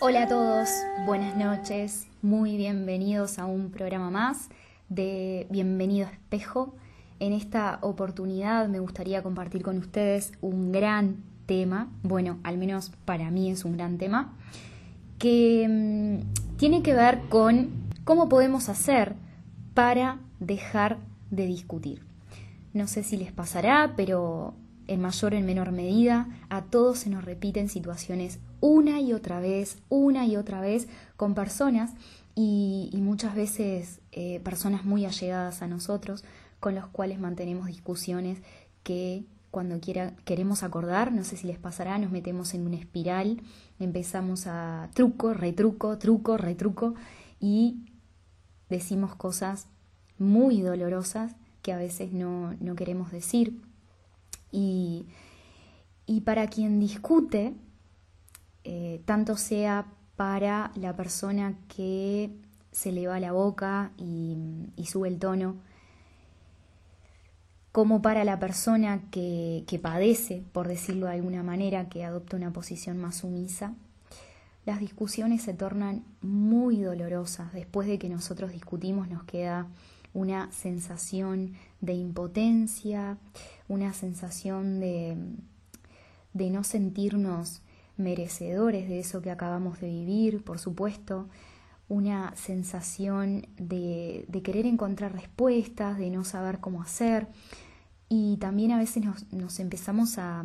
Hola a todos, buenas noches, muy bienvenidos a un programa más de Bienvenido Espejo. En esta oportunidad me gustaría compartir con ustedes un gran tema, bueno, al menos para mí es un gran tema, que mm, tiene que ver con cómo podemos hacer para dejar de discutir. No sé si les pasará, pero en mayor o en menor medida, a todos se nos repiten situaciones una y otra vez, una y otra vez, con personas y, muchas veces eh, personas muy allegadas a nosotros, con los cuales mantenemos discusiones que cuando quiera, queremos acordar, no sé si les pasará, nos metemos en una espiral, empezamos a truco, retruco, truco, retruco y decimos cosas muy dolorosas que a veces no, no queremos decir. Y, y, para quien discute, eh, tanto sea para la persona que se le va la boca y, sube el tono, como para la persona que, que, padece, por decirlo de alguna manera, que adopta una posición más sumisa, las discusiones se tornan muy dolorosas. Después de que nosotros discutimos nos queda una sensación de impotencia, una sensación de, de no sentirnos merecedores de eso que acabamos de vivir, por supuesto, una sensación de, querer encontrar respuestas, de no saber cómo hacer, y también a veces nos, empezamos a,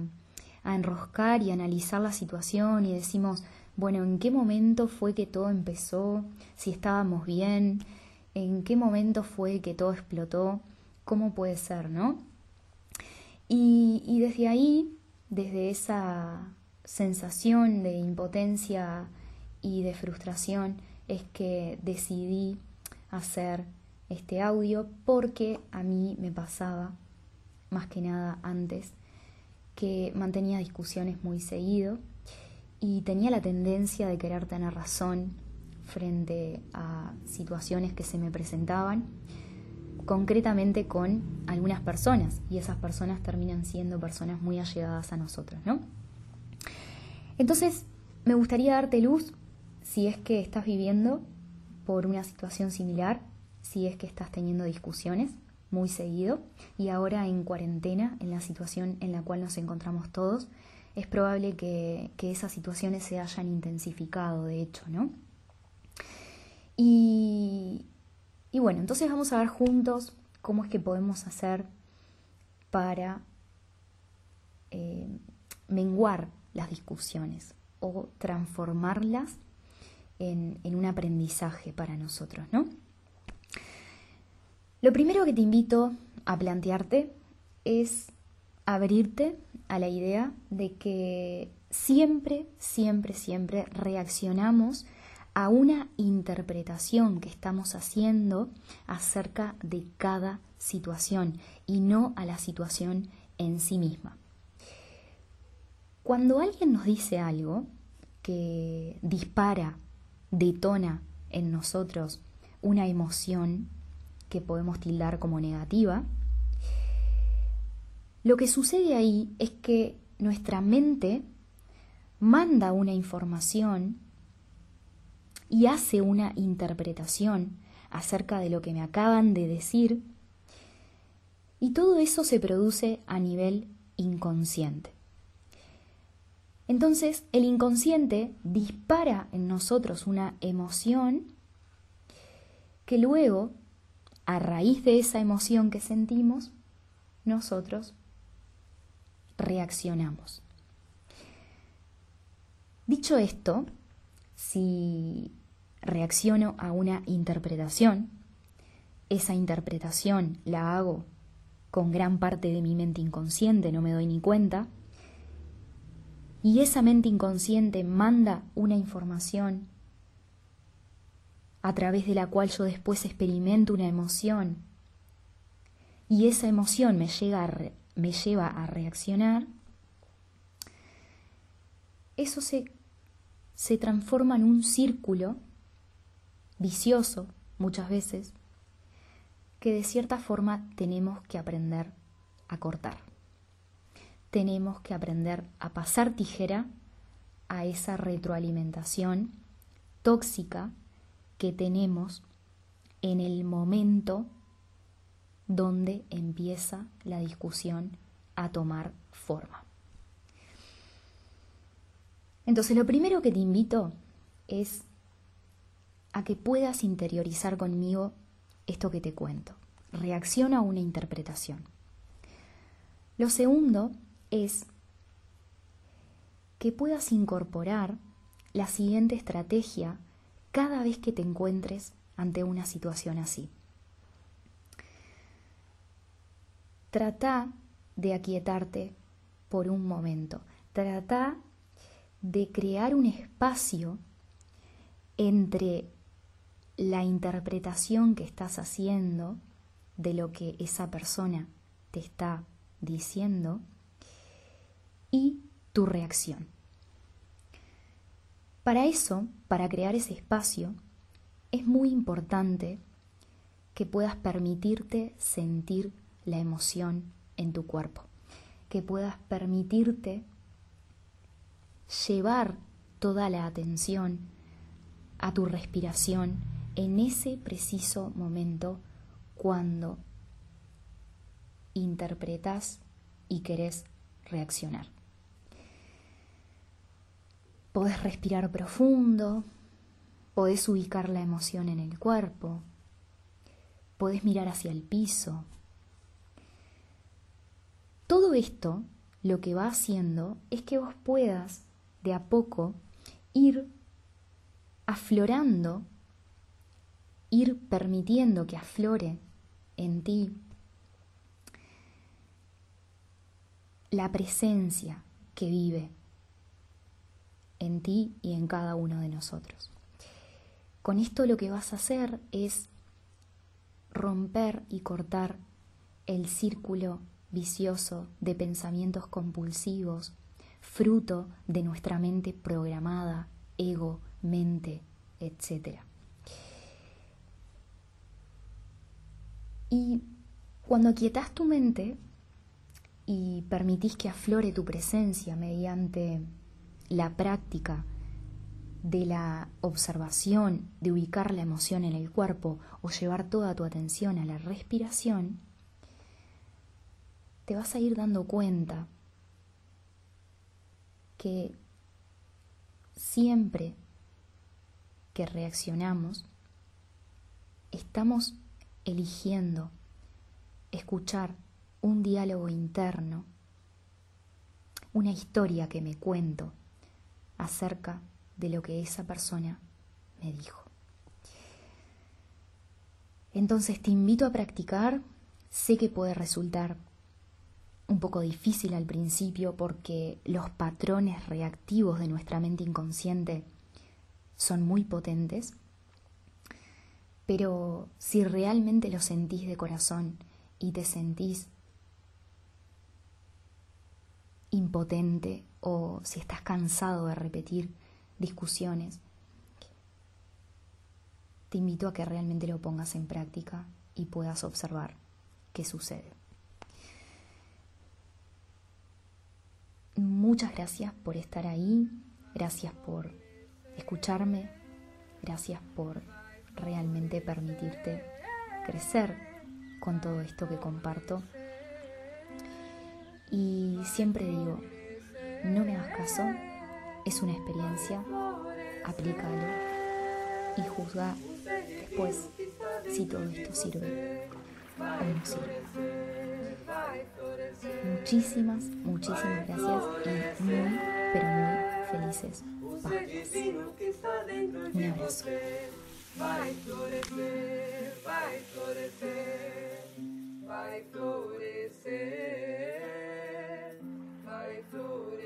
a enroscar y analizar la situación y decimos, bueno, ¿en qué momento fue que todo empezó? Si estábamos bien, ¿en qué momento fue que todo explotó? ¿Cómo puede ser, no? Y, desde ahí, desde esa sensación de impotencia y de frustración es que decidí hacer este audio porque a mí me pasaba, más que nada antes, que mantenía discusiones muy seguido y tenía la tendencia de querer tener razón frente a situaciones que se me presentaban, concretamente con algunas personas, y esas personas terminan siendo personas muy allegadas a nosotros, ¿no? Entonces, me gustaría darte luz si es que estás viviendo por una situación similar, si es que estás teniendo discusiones muy seguido y ahora en cuarentena, en la situación en la cual nos encontramos todos, es probable que, esas situaciones se hayan intensificado, de hecho, ¿no? Y, bueno, entonces vamos a ver juntos cómo es que podemos hacer para eh, menguar las discusiones o transformarlas en, un aprendizaje para nosotros, ¿no? Lo primero que te invito a plantearte es abrirte a la idea de que siempre, siempre, siempre reaccionamos a una interpretación que estamos haciendo acerca de cada situación y no a la situación en sí misma. Cuando alguien nos dice algo que dispara, detona en nosotros una emoción que podemos tildar como negativa, lo que sucede ahí es que nuestra mente manda una información y hace una interpretación acerca de lo que me acaban de decir y todo eso se produce a nivel inconsciente. Entonces el inconsciente dispara en nosotros una emoción que luego, a raíz de esa emoción que sentimos, nosotros reaccionamos. Dicho esto, si reacciono a una interpretación, esa interpretación la hago con gran parte de mi mente inconsciente, no me doy ni cuenta, y esa mente inconsciente manda una información a través de la cual yo después experimento una emoción y esa emoción me, llega me lleva a reaccionar, eso se, se transforma en un círculo vicioso muchas veces que de cierta forma tenemos que aprender a cortar. Tenemos que aprender a pasar tijera a esa retroalimentación tóxica que tenemos en el momento donde empieza la discusión a tomar forma. Entonces lo primero que te invito es a que puedas interiorizar conmigo esto que te cuento. Reacciona a una interpretación. Lo segundo es que puedas incorporar la siguiente estrategia cada vez que te encuentres ante una situación así. Trata de aquietarte por un momento. Trata de crear un espacio entre la interpretación que estás haciendo de lo que esa persona te está diciendo y tu reacción. Para eso, para crear ese espacio, es muy importante que puedas permitirte sentir la emoción en tu cuerpo, que puedas permitirte llevar toda la atención a tu respiración en ese preciso momento cuando interpretas y querés reaccionar. Podés respirar profundo, podés ubicar la emoción en el cuerpo, podés mirar hacia el piso. Esto lo que va haciendo es que vos puedas de a poco ir aflorando, ir permitiendo que aflore en ti la presencia que vive en ti y en cada uno de nosotros. Con esto lo que vas a hacer es romper y cortar el círculo vicioso de pensamientos compulsivos, fruto de nuestra mente programada, ego, mente, etc. Y cuando aquietas tu mente y permitís que aflore tu presencia mediante la práctica de la observación, de ubicar la emoción en el cuerpo o llevar toda tu atención a la respiración, te vas a ir dando cuenta que siempre que reaccionamos, estamos eligiendo escuchar un diálogo interno, una historia que me cuento acerca de lo que esa persona me dijo. Entonces te invito a practicar, sé que puede resultar un poco difícil al principio porque los patrones reactivos de nuestra mente inconsciente son muy potentes, pero si realmente lo sentís de corazón y te sentís impotente o si estás cansado de repetir discusiones, te invito a que realmente lo pongas en práctica y puedas observar qué sucede. Muchas gracias por estar ahí, gracias por escucharme, gracias por realmente permitirte crecer con todo esto que comparto. Y siempre digo, no me hagas caso, es una experiencia, aplícalo y juzga después si todo esto sirve o no sirve. Muchísimas, muchísimas gracias y muy, pero muy felices Pascuas. Un abrazo. Vai florecer, vai florecer, vai florecer, vai florecer.